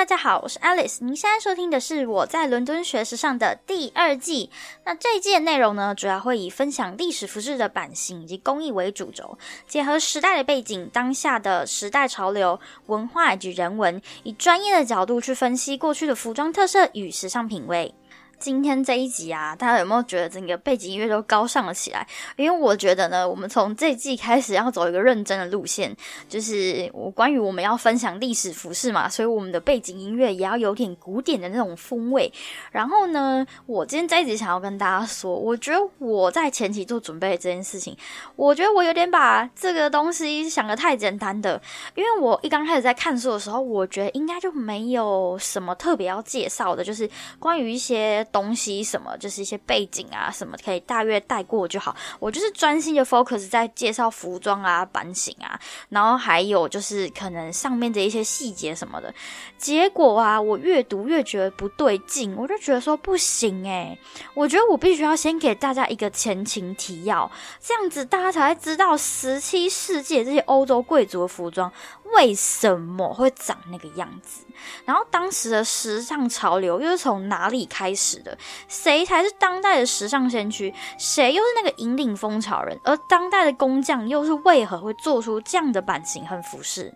大家好，我是 Alice。您现在收听的是我在伦敦学时尚的第二季。那这一季的内容呢，主要会以分享历史服饰的版型以及工艺为主轴，结合时代的背景、当下的时代潮流、文化以及人文，以专业的角度去分析过去的服装特色与时尚品味。今天这一集啊，大家有没有觉得整个背景音乐都高尚了起来？因为我觉得呢，我们从这一季开始要走一个认真的路线，就是我关于我们要分享历史服饰嘛，所以我们的背景音乐也要有点古典的那种风味。然后呢，我今天这一集想要跟大家说，我觉得我在前期做准备这件事情，我觉得我有点把这个东西想的太简单的，因为我一刚开始在看书的时候，我觉得应该就没有什么特别要介绍的，就是关于一些。东西什么就是一些背景啊，什么可以大约带过就好。我就是专心的 focus 在介绍服装啊、版型啊，然后还有就是可能上面的一些细节什么的。结果啊，我越读越觉得不对劲，我就觉得说不行诶，我觉得我必须要先给大家一个前情提要，这样子大家才会知道十七世纪这些欧洲贵族的服装为什么会长那个样子。然后当时的时尚潮流又是从哪里开始的？谁才是当代的时尚先驱？谁又是那个引领风潮人？而当代的工匠又是为何会做出这样的版型和服饰？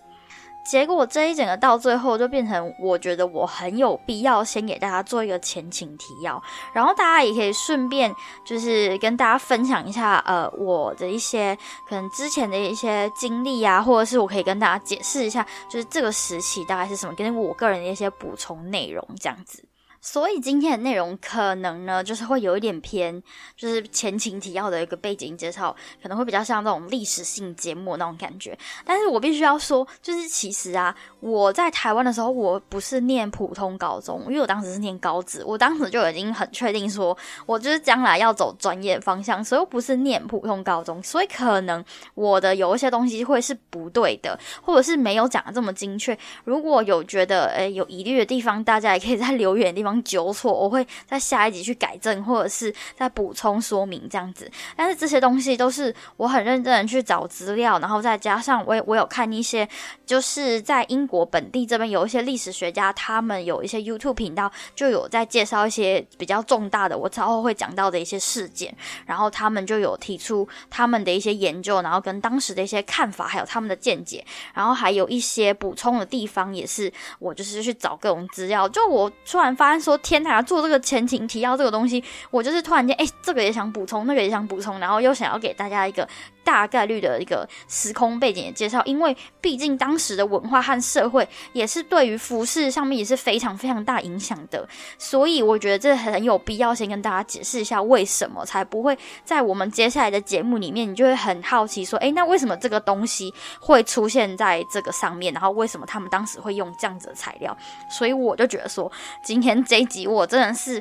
结果这一整个到最后就变成，我觉得我很有必要先给大家做一个前情提要，然后大家也可以顺便就是跟大家分享一下，呃，我的一些可能之前的一些经历啊，或者是我可以跟大家解释一下，就是这个时期大概是什么，跟我个人的一些补充内容这样子。所以今天的内容可能呢，就是会有一点偏，就是前情提要的一个背景介绍，可能会比较像这种历史性节目那种感觉。但是我必须要说，就是其实啊，我在台湾的时候，我不是念普通高中，因为我当时是念高职，我当时就已经很确定说，我就是将来要走专业方向，所以不是念普通高中，所以可能我的有一些东西会是不对的，或者是没有讲的这么精确。如果有觉得诶有疑虑的地方，大家也可以在留言的地方。纠错，我会在下一集去改正，或者是再补充说明这样子。但是这些东西都是我很认真的去找资料，然后再加上我我有看一些，就是在英国本地这边有一些历史学家，他们有一些 YouTube 频道就有在介绍一些比较重大的，我之后会讲到的一些事件，然后他们就有提出他们的一些研究，然后跟当时的一些看法，还有他们的见解，然后还有一些补充的地方，也是我就是去找各种资料，就我突然发现。说天台做这个前情提要这个东西，我就是突然间哎，这个也想补充，那个也想补充，然后又想要给大家一个大概率的一个时空背景的介绍，因为毕竟当时的文化和社会也是对于服饰上面也是非常非常大影响的，所以我觉得这很有必要先跟大家解释一下为什么，才不会在我们接下来的节目里面，你就会很好奇说，哎，那为什么这个东西会出现在这个上面？然后为什么他们当时会用这样子的材料？所以我就觉得说，今天。这一集我真的是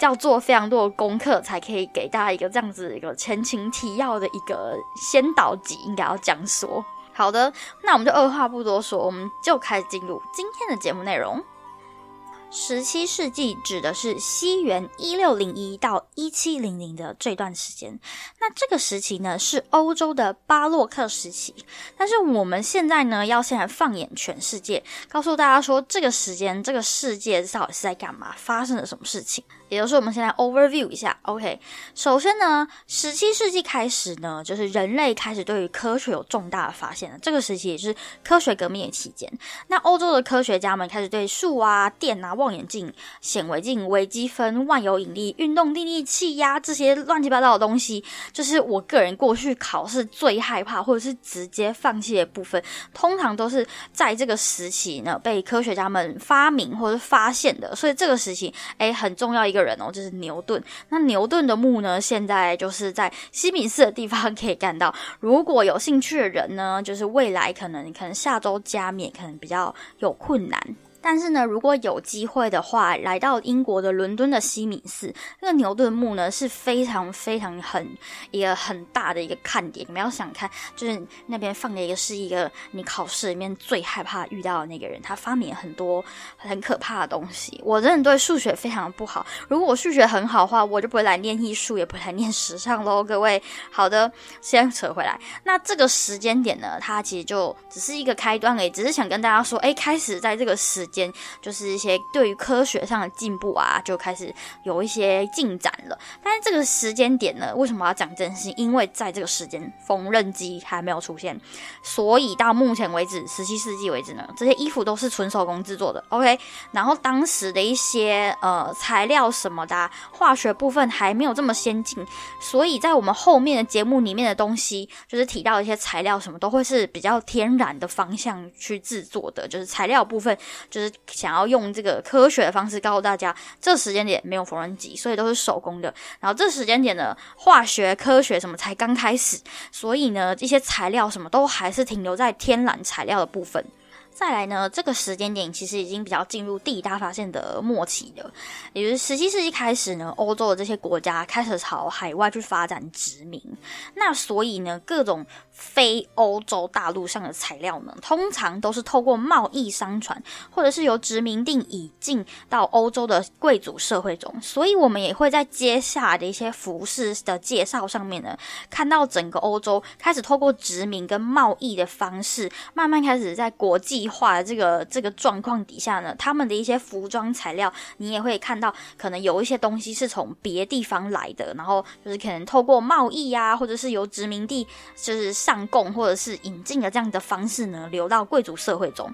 要做非常多的功课，才可以给大家一个这样子一个前情提要的一个先导集，应该要讲说。好的，那我们就二话不多说，我们就开始进入今天的节目内容。十七世纪指的是西元一六零一到一七零零的这段时间。那这个时期呢，是欧洲的巴洛克时期。但是我们现在呢，要先来放眼全世界，告诉大家说，这个时间这个世界到底是在干嘛，发生了什么事情。也就是我们现在 overview 一下，OK。首先呢，十七世纪开始呢，就是人类开始对于科学有重大的发现了。这个时期也是科学革命的期间。那欧洲的科学家们开始对数啊、电啊、望远镜、显微镜、微积分、万有引力、运动定律、气压这些乱七八糟的东西，就是我个人过去考试最害怕或者是直接放弃的部分，通常都是在这个时期呢被科学家们发明或者发现的。所以这个时期，哎，很重要一个。人哦，就是牛顿。那牛顿的墓呢，现在就是在西敏寺的地方可以看到。如果有兴趣的人呢，就是未来可能可能下周加冕，可能比较有困难。但是呢，如果有机会的话，来到英国的伦敦的西敏寺，那个牛顿墓呢是非常非常很一个很大的一个看点。你们要想看，就是那边放的一个是一个你考试里面最害怕遇到的那个人，他发明很多很可怕的东西。我真的对数学非常不好，如果我数学很好的话，我就不会来念艺术，也不会来念时尚喽。各位，好的，先扯回来。那这个时间点呢，它其实就只是一个开端而，已，只是想跟大家说，哎，开始在这个时。间，就是一些对于科学上的进步啊，就开始有一些进展了。但是这个时间点呢，为什么要讲真心？因为在这个时间，缝纫机还没有出现，所以到目前为止，十七世纪为止呢，这些衣服都是纯手工制作的。OK，然后当时的一些呃材料什么的，化学部分还没有这么先进，所以在我们后面的节目里面的东西，就是提到一些材料什么，都会是比较天然的方向去制作的，就是材料部分，就想要用这个科学的方式告诉大家，这时间点没有缝纫机，所以都是手工的。然后这时间点的，化学科学什么才刚开始，所以呢，一些材料什么都还是停留在天然材料的部分。再来呢，这个时间点其实已经比较进入第一大发现的末期了，也就是十七世纪开始呢，欧洲的这些国家开始朝海外去发展殖民，那所以呢，各种。非欧洲大陆上的材料呢，通常都是透过贸易商船，或者是由殖民地引进到欧洲的贵族社会中。所以，我们也会在接下来的一些服饰的介绍上面呢，看到整个欧洲开始透过殖民跟贸易的方式，慢慢开始在国际化的这个这个状况底下呢，他们的一些服装材料，你也会看到，可能有一些东西是从别地方来的，然后就是可能透过贸易呀，或者是由殖民地就是。上贡或者是引进的这样的方式呢，流到贵族社会中。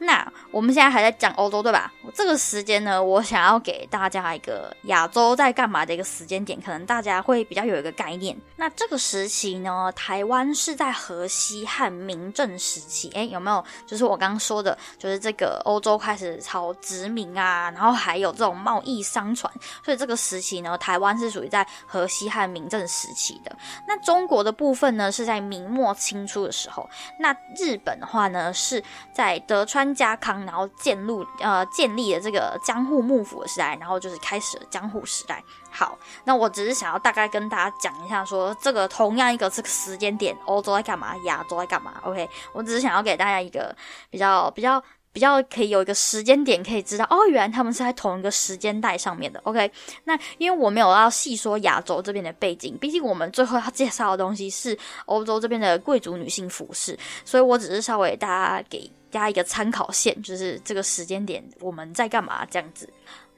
那我们现在还在讲欧洲，对吧？这个时间呢，我想要给大家一个亚洲在干嘛的一个时间点，可能大家会比较有一个概念。那这个时期呢，台湾是在河西汉民政时期。诶，有没有？就是我刚刚说的，就是这个欧洲开始朝殖民啊，然后还有这种贸易商船。所以这个时期呢，台湾是属于在河西汉民政时期的。那中国的部分呢，是在明末。清初的时候，那日本的话呢，是在德川家康，然后建立呃建立了这个江户幕府的时代，然后就是开始了江户时代。好，那我只是想要大概跟大家讲一下，说这个同样一个这个时间点，欧洲在干嘛，亚洲在干嘛？OK，我只是想要给大家一个比较。比较比较可以有一个时间点可以知道哦，原来他们是在同一个时间带上面的。OK，那因为我没有要细说亚洲这边的背景，毕竟我们最后要介绍的东西是欧洲这边的贵族女性服饰，所以我只是稍微大家给大家一个参考线，就是这个时间点我们在干嘛这样子。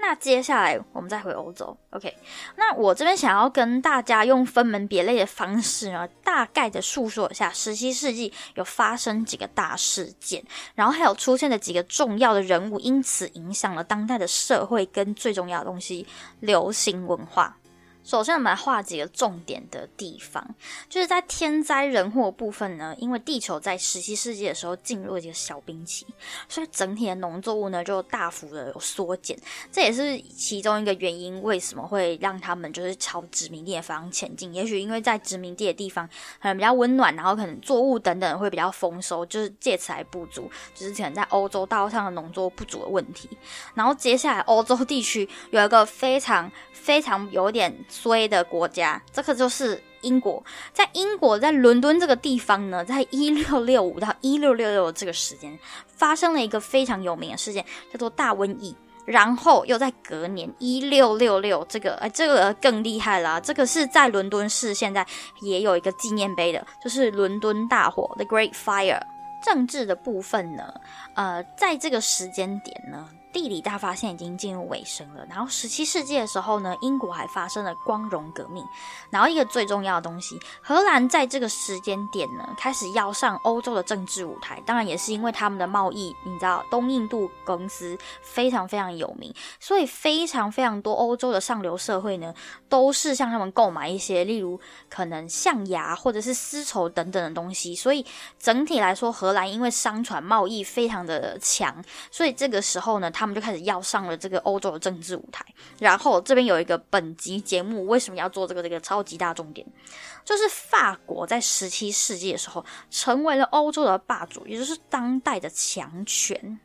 那接下来我们再回欧洲，OK？那我这边想要跟大家用分门别类的方式呢，大概的诉说一下十七世纪有发生几个大事件，然后还有出现的几个重要的人物，因此影响了当代的社会跟最重要的东西——流行文化。首先，我们来画几个重点的地方，就是在天灾人祸部分呢。因为地球在十七世纪的时候进入了一个小冰期，所以整体的农作物呢就大幅的有缩减。这也是其中一个原因，为什么会让他们就是朝殖民地的方向前进。也许因为在殖民地的地方可能比较温暖，然后可能作物等等会比较丰收，就是借此来补足，就是可能在欧洲大陆上的农作物不足的问题。然后接下来欧洲地区有一个非常。非常有点衰的国家，这个就是英国。在英国，在伦敦这个地方呢，在一六六五到一六六六这个时间，发生了一个非常有名的事件，叫做大瘟疫。然后又在隔年一六六六，这个哎，这个更厉害啦！这个是在伦敦市，现在也有一个纪念碑的，就是伦敦大火 （The Great Fire）。政治的部分呢，呃，在这个时间点呢。地理大发现已经进入尾声了，然后十七世纪的时候呢，英国还发生了光荣革命。然后一个最重要的东西，荷兰在这个时间点呢，开始要上欧洲的政治舞台。当然也是因为他们的贸易，你知道东印度公司非常非常有名，所以非常非常多欧洲的上流社会呢，都是向他们购买一些，例如可能象牙或者是丝绸等等的东西。所以整体来说，荷兰因为商船贸易非常的强，所以这个时候呢，他们就开始要上了这个欧洲的政治舞台，然后这边有一个本集节目为什么要做这个这个超级大重点，就是法国在十七世纪的时候成为了欧洲的霸主，也就是当代的强权。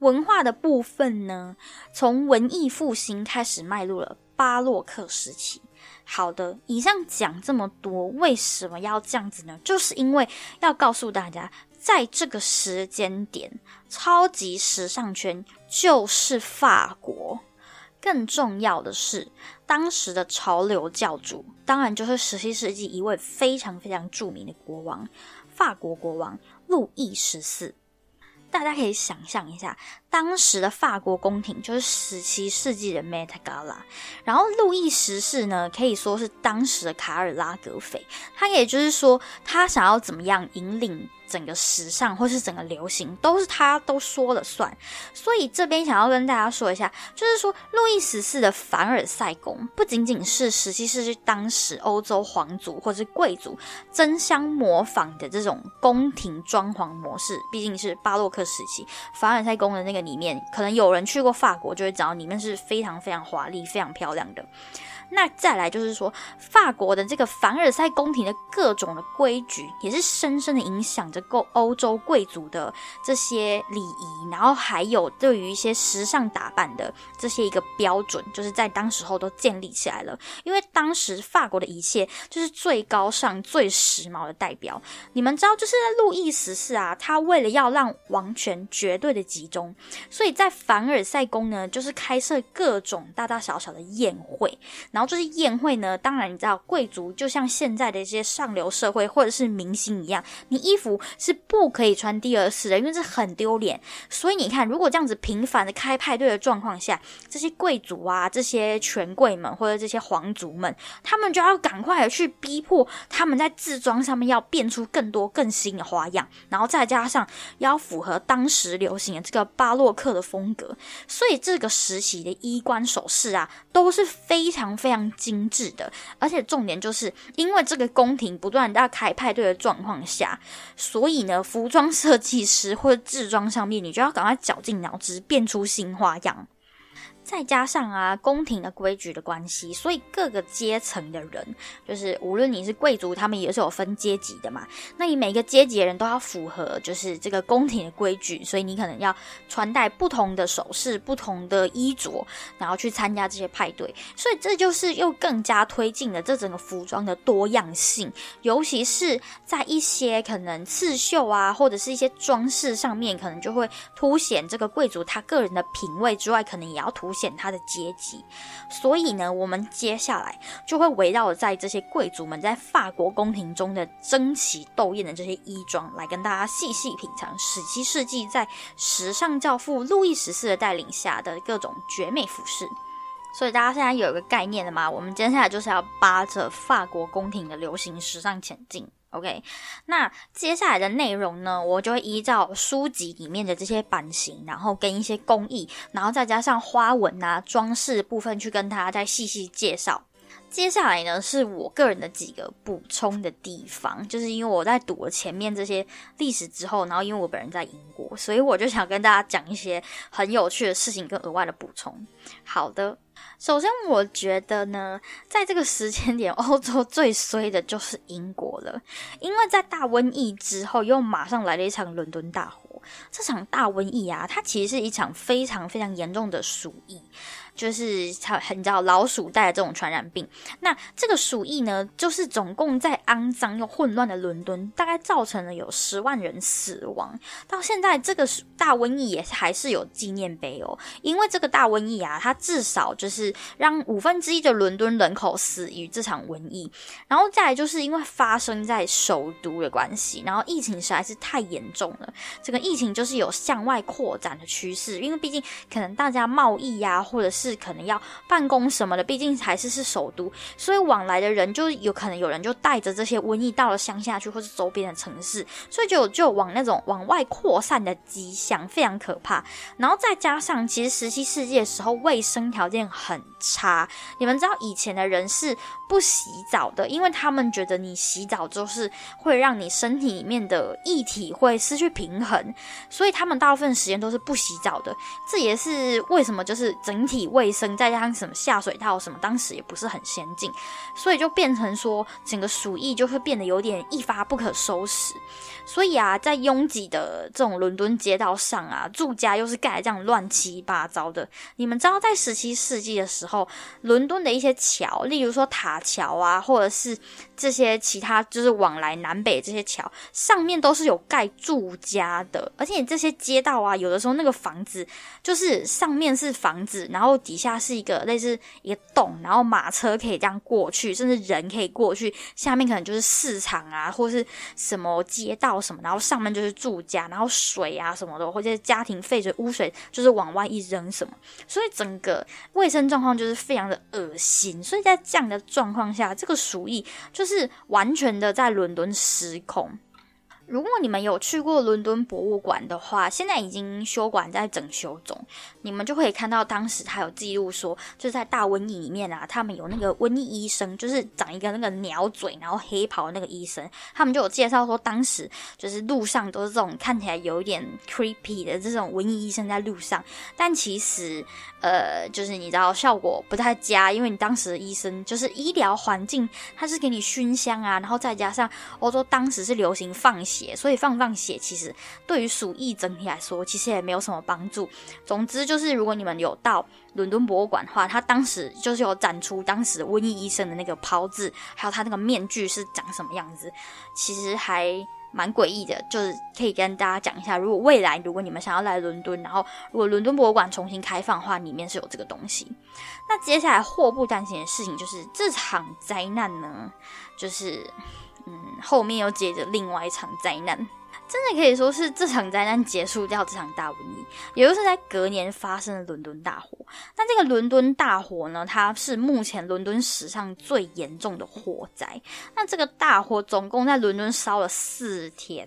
文化的部分呢，从文艺复兴开始迈入了巴洛克时期。好的，以上讲这么多，为什么要这样子呢？就是因为要告诉大家。在这个时间点，超级时尚圈就是法国。更重要的是，当时的潮流教主，当然就是十七世纪一位非常非常著名的国王——法国国王路易十四。大家可以想象一下，当时的法国宫廷就是十七世纪的 Met Gala，然后路易十四呢可以说是当时的卡尔拉格斐，他也就是说他想要怎么样引领。整个时尚或是整个流行都是他都说了算，所以这边想要跟大家说一下，就是说路易十四的凡尔赛宫不仅仅是十七世纪当时欧洲皇族或是贵族争相模仿的这种宫廷装潢模式，毕竟是巴洛克时期，凡尔赛宫的那个里面，可能有人去过法国就会知道，里面是非常非常华丽、非常漂亮的。那再来就是说，法国的这个凡尔赛宫廷的各种的规矩，也是深深的影响着欧欧洲贵族的这些礼仪，然后还有对于一些时尚打扮的这些一个标准，就是在当时候都建立起来了。因为当时法国的一切就是最高尚、最时髦的代表。你们知道，就是路易十四啊，他为了要让王权绝对的集中，所以在凡尔赛宫呢，就是开设各种大大小小的宴会，然后。这些宴会呢，当然你知道，贵族就像现在的一些上流社会或者是明星一样，你衣服是不可以穿第二次的，因为这很丢脸。所以你看，如果这样子频繁的开派对的状况下，这些贵族啊、这些权贵们或者这些皇族们，他们就要赶快的去逼迫他们在制装上面要变出更多更新的花样，然后再加上要符合当时流行的这个巴洛洛克的风格，所以这个时期的衣冠首饰啊都是非常。非常精致的，而且重点就是因为这个宫廷不断在开派对的状况下，所以呢，服装设计师或者制装上面，你就要赶快绞尽脑汁变出新花样。再加上啊，宫廷的规矩的关系，所以各个阶层的人，就是无论你是贵族，他们也是有分阶级的嘛。那你每个阶级的人都要符合，就是这个宫廷的规矩，所以你可能要穿戴不同的首饰、不同的衣着，然后去参加这些派对。所以这就是又更加推进了这整个服装的多样性，尤其是在一些可能刺绣啊，或者是一些装饰上面，可能就会凸显这个贵族他个人的品味之外，可能也要凸。显显他的阶级，所以呢，我们接下来就会围绕在这些贵族们在法国宫廷中的争奇斗艳的这些衣装，来跟大家细细品尝十七世纪在时尚教父路易十四的带领下的各种绝美服饰。所以大家现在有一个概念了吗？我们接下来就是要扒着法国宫廷的流行时尚前进。OK，那接下来的内容呢，我就会依照书籍里面的这些版型，然后跟一些工艺，然后再加上花纹啊、装饰部分，去跟大家再细细介绍。接下来呢，是我个人的几个补充的地方，就是因为我在读了前面这些历史之后，然后因为我本人在英国，所以我就想跟大家讲一些很有趣的事情跟额外的补充。好的。首先，我觉得呢，在这个时间点，欧洲最衰的就是英国了，因为在大瘟疫之后，又马上来了一场伦敦大火。这场大瘟疫啊，它其实是一场非常非常严重的鼠疫。就是它很叫老鼠带的这种传染病。那这个鼠疫呢，就是总共在肮脏又混乱的伦敦，大概造成了有十万人死亡。到现在，这个大瘟疫也还是有纪念碑哦。因为这个大瘟疫啊，它至少就是是让五分之一的伦敦人口死于这场瘟疫。然后再来，就是因为发生在首都的关系，然后疫情实在是太严重了。这个疫情就是有向外扩展的趋势，因为毕竟可能大家贸易呀，或者是是可能要办公什么的，毕竟还是是首都，所以往来的人就有可能有人就带着这些瘟疫到了乡下去，或是周边的城市，所以就就往那种往外扩散的迹象，非常可怕。然后再加上，其实十七世纪的时候卫生条件很差，你们知道以前的人是不洗澡的，因为他们觉得你洗澡就是会让你身体里面的液体会失去平衡，所以他们大部分时间都是不洗澡的。这也是为什么就是整体。卫生再加上什么下水道什么，当时也不是很先进，所以就变成说整个鼠疫就会变得有点一发不可收拾。所以啊，在拥挤的这种伦敦街道上啊，住家又是盖这样乱七八糟的。你们知道，在十七世纪的时候，伦敦的一些桥，例如说塔桥啊，或者是这些其他就是往来南北这些桥，上面都是有盖住家的，而且这些街道啊，有的时候那个房子就是上面是房子，然后底下是一个类似一个洞，然后马车可以这样过去，甚至人可以过去，下面可能就是市场啊，或是什么街道什么，然后上面就是住家，然后水啊什么的，或者家庭废水、污水，就是往外一扔什么，所以整个卫生状况就就是非常的恶心。所以在这样的状况下，这个鼠疫就是完全的在伦敦失控。如果你们有去过伦敦博物馆的话，现在已经修馆在整修中，你们就可以看到当时他有记录说，就是在大瘟疫里面啊，他们有那个瘟疫医生，就是长一个那个鸟嘴，然后黑袍的那个医生，他们就有介绍说，当时就是路上都是这种看起来有一点 creepy 的这种瘟疫医生在路上，但其实呃，就是你知道效果不太佳，因为你当时的医生就是医疗环境，他是给你熏香啊，然后再加上欧洲当时是流行放血。所以放放血，其实对于鼠疫整体来说，其实也没有什么帮助。总之就是，如果你们有到伦敦博物馆的话，他当时就是有展出当时瘟疫医生的那个袍子，还有他那个面具是长什么样子，其实还蛮诡异的。就是可以跟大家讲一下，如果未来如果你们想要来伦敦，然后如果伦敦博物馆重新开放的话，里面是有这个东西。那接下来祸不单行的事情就是这场灾难呢，就是。嗯，后面又接着另外一场灾难。真的可以说是这场灾难结束掉这场大瘟疫，也就是在隔年发生的伦敦大火。那这个伦敦大火呢，它是目前伦敦史上最严重的火灾。那这个大火总共在伦敦烧了四天。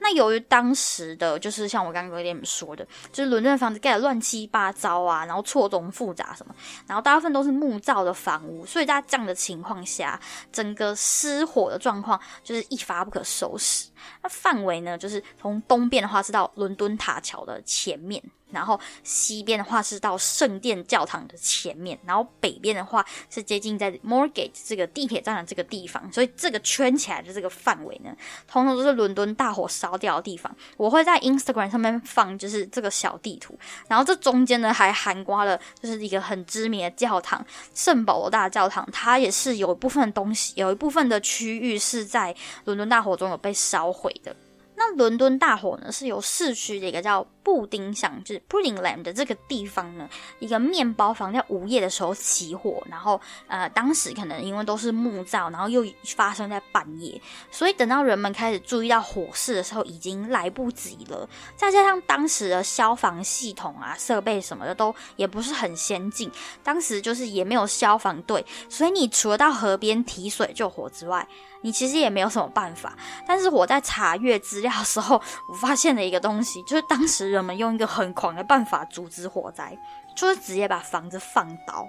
那由于当时的就是像我刚刚跟你们说的，就是伦敦的房子盖的乱七八糟啊，然后错综复杂什么，然后大部分都是木造的房屋，所以在这样的情况下，整个失火的状况就是一发不可收拾。那范围呢，就是从东边的话是到伦敦塔桥的前面。然后西边的话是到圣殿教堂的前面，然后北边的话是接近在 Morgate 这个地铁站的这个地方，所以这个圈起来的这个范围呢，通通都是伦敦大火烧掉的地方。我会在 Instagram 上面放就是这个小地图，然后这中间呢还含刮了就是一个很知名的教堂圣保罗大教堂，它也是有一部分东西，有一部分的区域是在伦敦大火中有被烧毁的。那伦敦大火呢，是由市区的一个叫布丁巷，就是 Pudding Land 的这个地方呢，一个面包房在午夜的时候起火，然后呃，当时可能因为都是木造，然后又发生在半夜，所以等到人们开始注意到火势的时候，已经来不及了。再加上当时的消防系统啊、设备什么的都也不是很先进，当时就是也没有消防队，所以你除了到河边提水救火之外，你其实也没有什么办法，但是我在查阅资料的时候，我发现了一个东西，就是当时人们用一个很狂的办法阻止火灾，就是直接把房子放倒。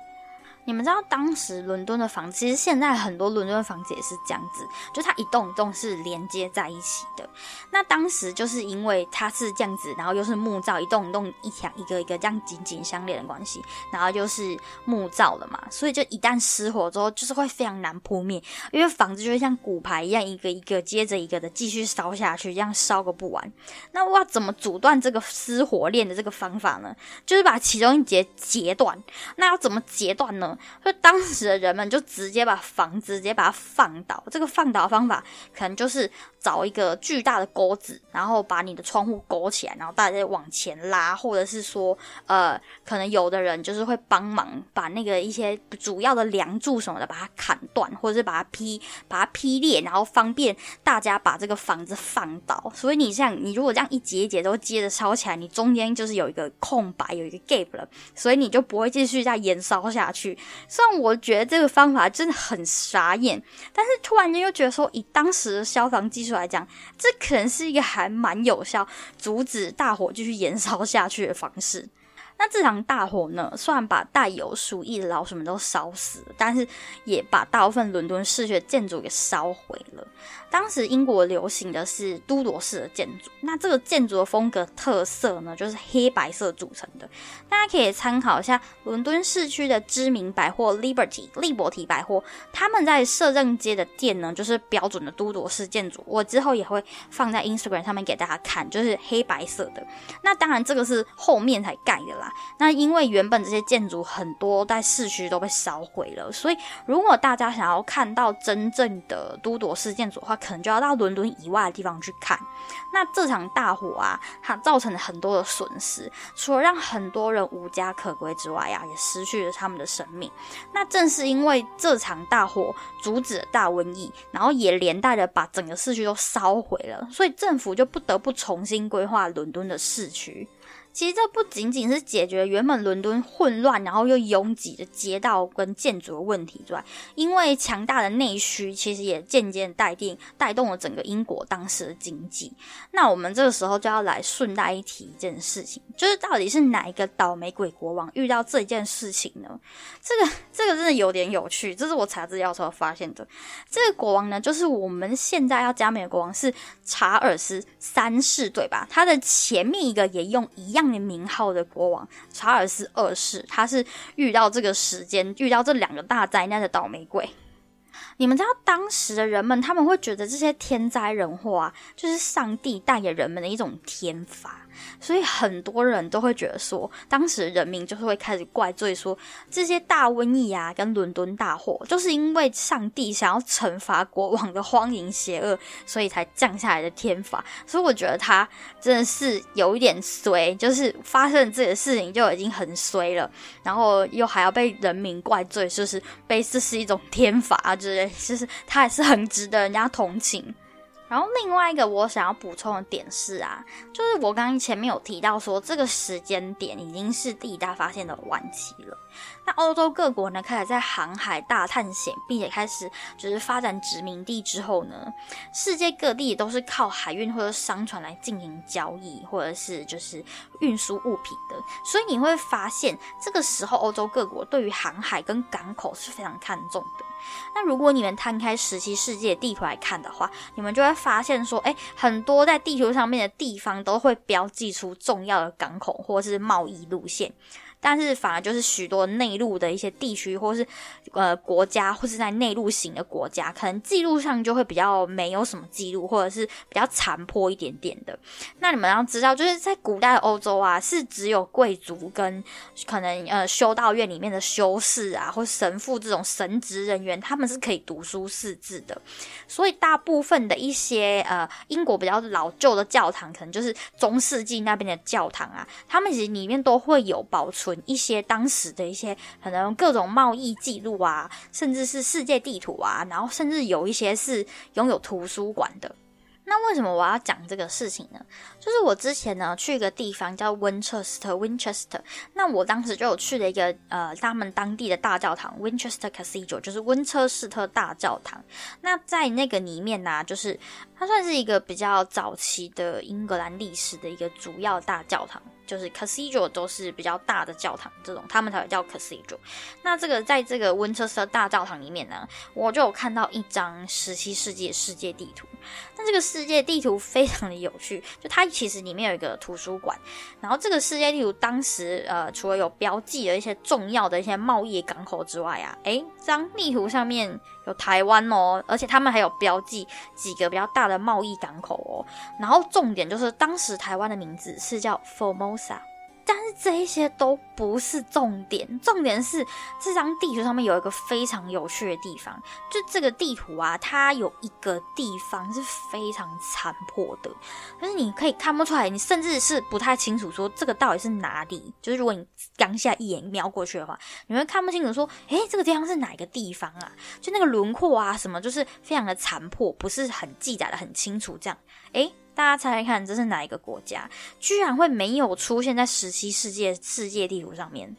你们知道当时伦敦的房子，其实现在很多伦敦的房子也是这样子，就它一栋一栋是连接在一起的。那当时就是因为它是这样子，然后又是木造，一栋一栋一墙一个一个这样紧紧相连的关系，然后就是木造的嘛，所以就一旦失火之后，就是会非常难扑灭，因为房子就会像骨牌一样，一个一个接着一个的继续烧下去，这样烧个不完。那我要怎么阻断这个失火链的这个方法呢？就是把其中一节截断。那要怎么截断呢？所以当时的人们就直接把房子直接把它放倒，这个放倒方法可能就是找一个巨大的钩子，然后把你的窗户勾起来，然后大家往前拉，或者是说，呃，可能有的人就是会帮忙把那个一些主要的梁柱什么的把它砍断，或者是把它劈把它劈裂，然后方便大家把这个房子放倒。所以你像你如果这样一节一节都接着烧起来，你中间就是有一个空白，有一个 gap 了，所以你就不会继续再延烧下去。虽然我觉得这个方法真的很傻眼，但是突然间又觉得说，以当时的消防技术来讲，这可能是一个还蛮有效阻止大火继续燃烧下去的方式。那这场大火呢，虽然把带有鼠疫的老鼠们都烧死了，但是也把大部分伦敦市区的建筑给烧毁了。当时英国流行的是都铎式的建筑，那这个建筑的风格特色呢，就是黑白色组成的。大家可以参考一下伦敦市区的知名百货 Liberty 利伯提百货，他们在摄政街的店呢，就是标准的都铎式建筑。我之后也会放在 Instagram 上面给大家看，就是黑白色的。那当然这个是后面才盖的啦。那因为原本这些建筑很多在市区都被烧毁了，所以如果大家想要看到真正的都铎式建筑的话，可能就要到伦敦以外的地方去看。那这场大火啊，它造成了很多的损失，除了让很多人无家可归之外呀，也失去了他们的生命。那正是因为这场大火阻止了大瘟疫，然后也连带的把整个市区都烧毁了，所以政府就不得不重新规划伦敦的市区。其实这不仅仅是解决原本伦敦混乱然后又拥挤的街道跟建筑的问题之外，因为强大的内需，其实也渐渐带定带动了整个英国当时的经济。那我们这个时候就要来顺带一提一件事情，就是到底是哪一个倒霉鬼国王遇到这件事情呢？这个这个真的有点有趣，这是我查资料时候发现的。这个国王呢，就是我们现在要加冕的国王是查尔斯三世，对吧？他的前面一个也用一样。名号的国王查尔斯二世，他是遇到这个时间，遇到这两个大灾难的倒霉鬼。你们知道当时的人们，他们会觉得这些天灾人祸啊，就是上帝带给人们的一种天罚。所以很多人都会觉得说，当时人民就是会开始怪罪说，这些大瘟疫啊，跟伦敦大火，就是因为上帝想要惩罚国王的荒淫邪恶，所以才降下来的天罚。所以我觉得他真的是有一点衰，就是发生这个事情就已经很衰了，然后又还要被人民怪罪，就是被这是一种天罚之类，就是他还是很值得人家同情。然后另外一个我想要补充的点是啊，就是我刚刚前面有提到说，这个时间点已经是第一大发现的晚期了。那欧洲各国呢，开始在航海大探险，并且开始就是发展殖民地之后呢，世界各地都是靠海运或者商船来进行交易，或者是就是运输物品的。所以你会发现，这个时候欧洲各国对于航海跟港口是非常看重的。那如果你们摊开十七世纪的地图来看的话，你们就会发现说，哎，很多在地球上面的地方都会标记出重要的港口或是贸易路线。但是反而就是许多内陆的一些地区，或是呃国家，或是在内陆型的国家，可能记录上就会比较没有什么记录，或者是比较残破一点点的。那你们要知道，就是在古代欧洲啊，是只有贵族跟可能呃修道院里面的修士啊，或神父这种神职人员，他们是可以读书识字的。所以大部分的一些呃英国比较老旧的教堂，可能就是中世纪那边的教堂啊，他们其实里面都会有保存。一些当时的一些可能各种贸易记录啊，甚至是世界地图啊，然后甚至有一些是拥有图书馆的。那为什么我要讲这个事情呢？就是我之前呢去一个地方叫 Winchester，Winchester。那我当时就有去了一个呃他们当地的大教堂 Winchester Cathedral，就是温彻斯特大教堂。那在那个里面呢，就是它算是一个比较早期的英格兰历史的一个主要大教堂。就是 cathedral 都是比较大的教堂，这种他们才会叫 cathedral。那这个在这个温彻斯特大教堂里面呢，我就有看到一张十七世纪的世界地图。那这个世界地图非常的有趣，就它其实里面有一个图书馆。然后这个世界地图当时呃，除了有标记了一些重要的一些贸易港口之外啊，诶，张地图上面有台湾哦，而且他们还有标记几个比较大的贸易港口哦。然后重点就是当时台湾的名字是叫 Formosa。但是这一些都不是重点，重点是这张地图上面有一个非常有趣的地方，就这个地图啊，它有一个地方是非常残破的，但是你可以看不出来，你甚至是不太清楚说这个到底是哪里。就是如果你刚下一眼瞄过去的话，你会看不清楚说，诶，这个地方是哪个地方啊？就那个轮廓啊什么，就是非常的残破，不是很记载的很清楚。这样，诶。大家猜猜看，这是哪一个国家？居然会没有出现在十七世纪世界地图上面？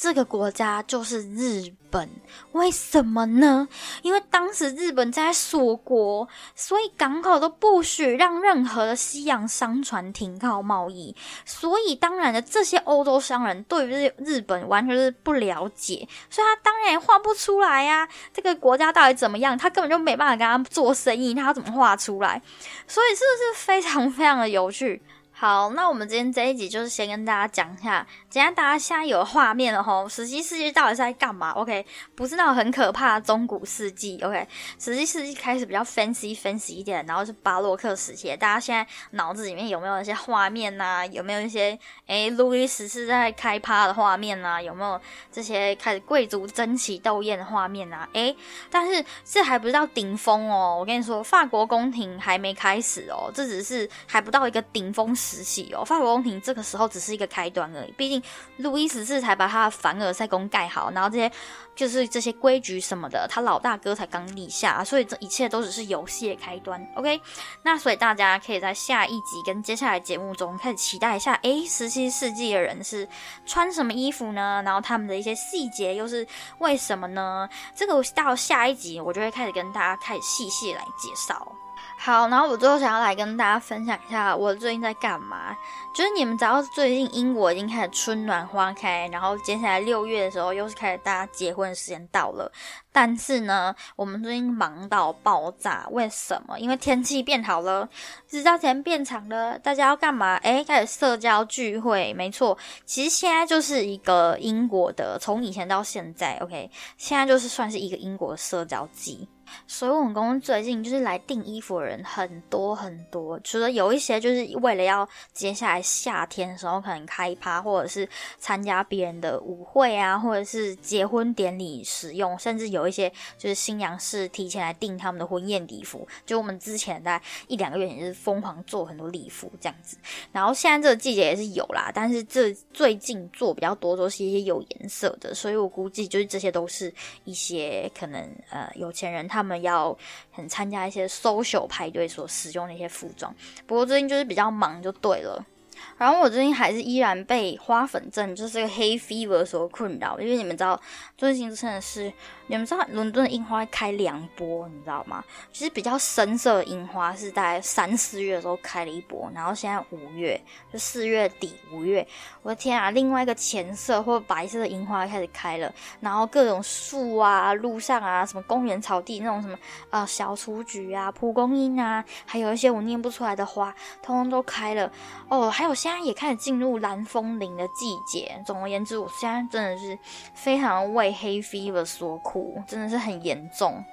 这个国家就是日本，为什么呢？因为当时日本在锁国，所以港口都不许让任何的西洋商船停靠贸易。所以当然的，这些欧洲商人对于日日本完全是不了解，所以他当然也画不出来呀。这个国家到底怎么样？他根本就没办法跟他做生意，他要怎么画出来？所以是不是非常非常的有趣？好，那我们今天这一集就是先跟大家讲一下，今天大家现在有画面了吼，十七世纪到底是在干嘛？OK，不是那种很可怕的中古世纪，OK，十七世纪开始比较 fancy fancy 一点，然后是巴洛克时期，大家现在脑子里面有没有一些画面呐？有没有一些诶，路易十四在开趴的画面呐？有没有这些开始贵族争奇斗艳的画面呐？诶，但是这还不是到顶峰哦，我跟你说，法国宫廷还没开始哦，这只是还不到一个顶峰。时期哦，法国宫廷这个时候只是一个开端而已。毕竟路易十四才把他的凡尔赛宫盖好，然后这些就是这些规矩什么的，他老大哥才刚立下，所以这一切都只是游戏的开端。OK，那所以大家可以在下一集跟接下来节目中开始期待一下，诶，十七世纪的人是穿什么衣服呢？然后他们的一些细节又是为什么呢？这个到下一集我就会开始跟大家开始细细来介绍。好，然后我最后想要来跟大家分享一下我最近在干嘛。就是你们知道，最近英国已经开始春暖花开，然后接下来六月的时候又是开始大家结婚的时间到了。但是呢，我们最近忙到爆炸，为什么？因为天气变好了，日照时间变长了，大家要干嘛？诶，开始社交聚会。没错，其实现在就是一个英国的，从以前到现在，OK，现在就是算是一个英国社交季。所以我们公司最近就是来订衣服的人很多很多，除了有一些就是为了要接下来夏天的时候可能开趴，或者是参加别人的舞会啊，或者是结婚典礼使用，甚至有一些就是新娘是提前来订他们的婚宴礼服。就我们之前在一两个月也是疯狂做很多礼服这样子，然后现在这个季节也是有啦，但是这最近做比较多都是一些有颜色的，所以我估计就是这些都是一些可能呃有钱人。他们要很参加一些 social 派对所使用的一些服装，不过最近就是比较忙就对了。然后我最近还是依然被花粉症，就是这个黑 fever 所困扰，因为你们知道最近真的是。你们知道伦敦的樱花开两波，你知道吗？其实比较深色的樱花是在三四月的时候开了一波，然后现在五月就四月底五月，我的天啊！另外一个浅色或白色的樱花开始开了，然后各种树啊、路上啊、什么公园草地那种什么呃小雏菊啊、蒲公英啊，还有一些我念不出来的花，通通都开了哦。还有现在也开始进入蓝风铃的季节。总而言之，我现在真的是非常为黑 fever 所苦。真的是很严重，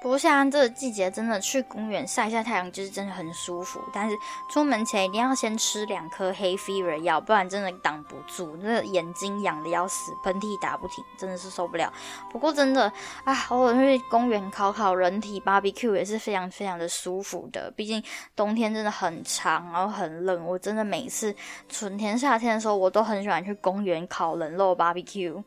不过现在这个季节真的去公园晒一下太阳就是真的很舒服，但是出门前一定要先吃两颗黑 fever 药，不然真的挡不住，那眼睛痒的要死，喷嚏打不停，真的是受不了。不过真的啊，偶尔去公园烤烤人体 barbecue 也是非常非常的舒服的，毕竟冬天真的很长，然后很冷，我真的每次春天夏天的时候，我都很喜欢去公园烤人肉 barbecue。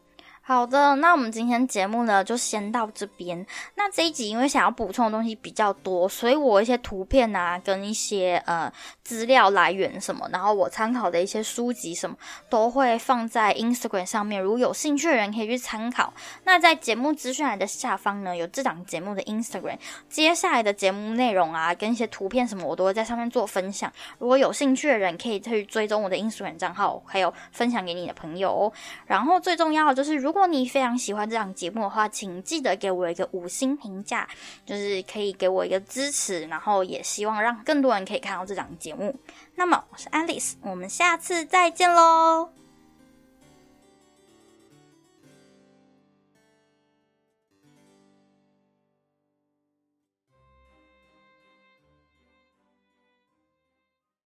好的，那我们今天节目呢就先到这边。那这一集因为想要补充的东西比较多，所以我一些图片啊，跟一些呃资料来源什么，然后我参考的一些书籍什么，都会放在 Instagram 上面。如果有兴趣的人可以去参考。那在节目资讯栏的下方呢，有这档节目的 Instagram，接下来的节目内容啊，跟一些图片什么，我都会在上面做分享。如果有兴趣的人可以去追踪我的 Instagram 账号，还有分享给你的朋友哦。然后最重要的就是，如如如果你非常喜欢这档节目的话，请记得给我一个五星评价，就是可以给我一个支持，然后也希望让更多人可以看到这档节目。那么我是 Alice，我们下次再见喽。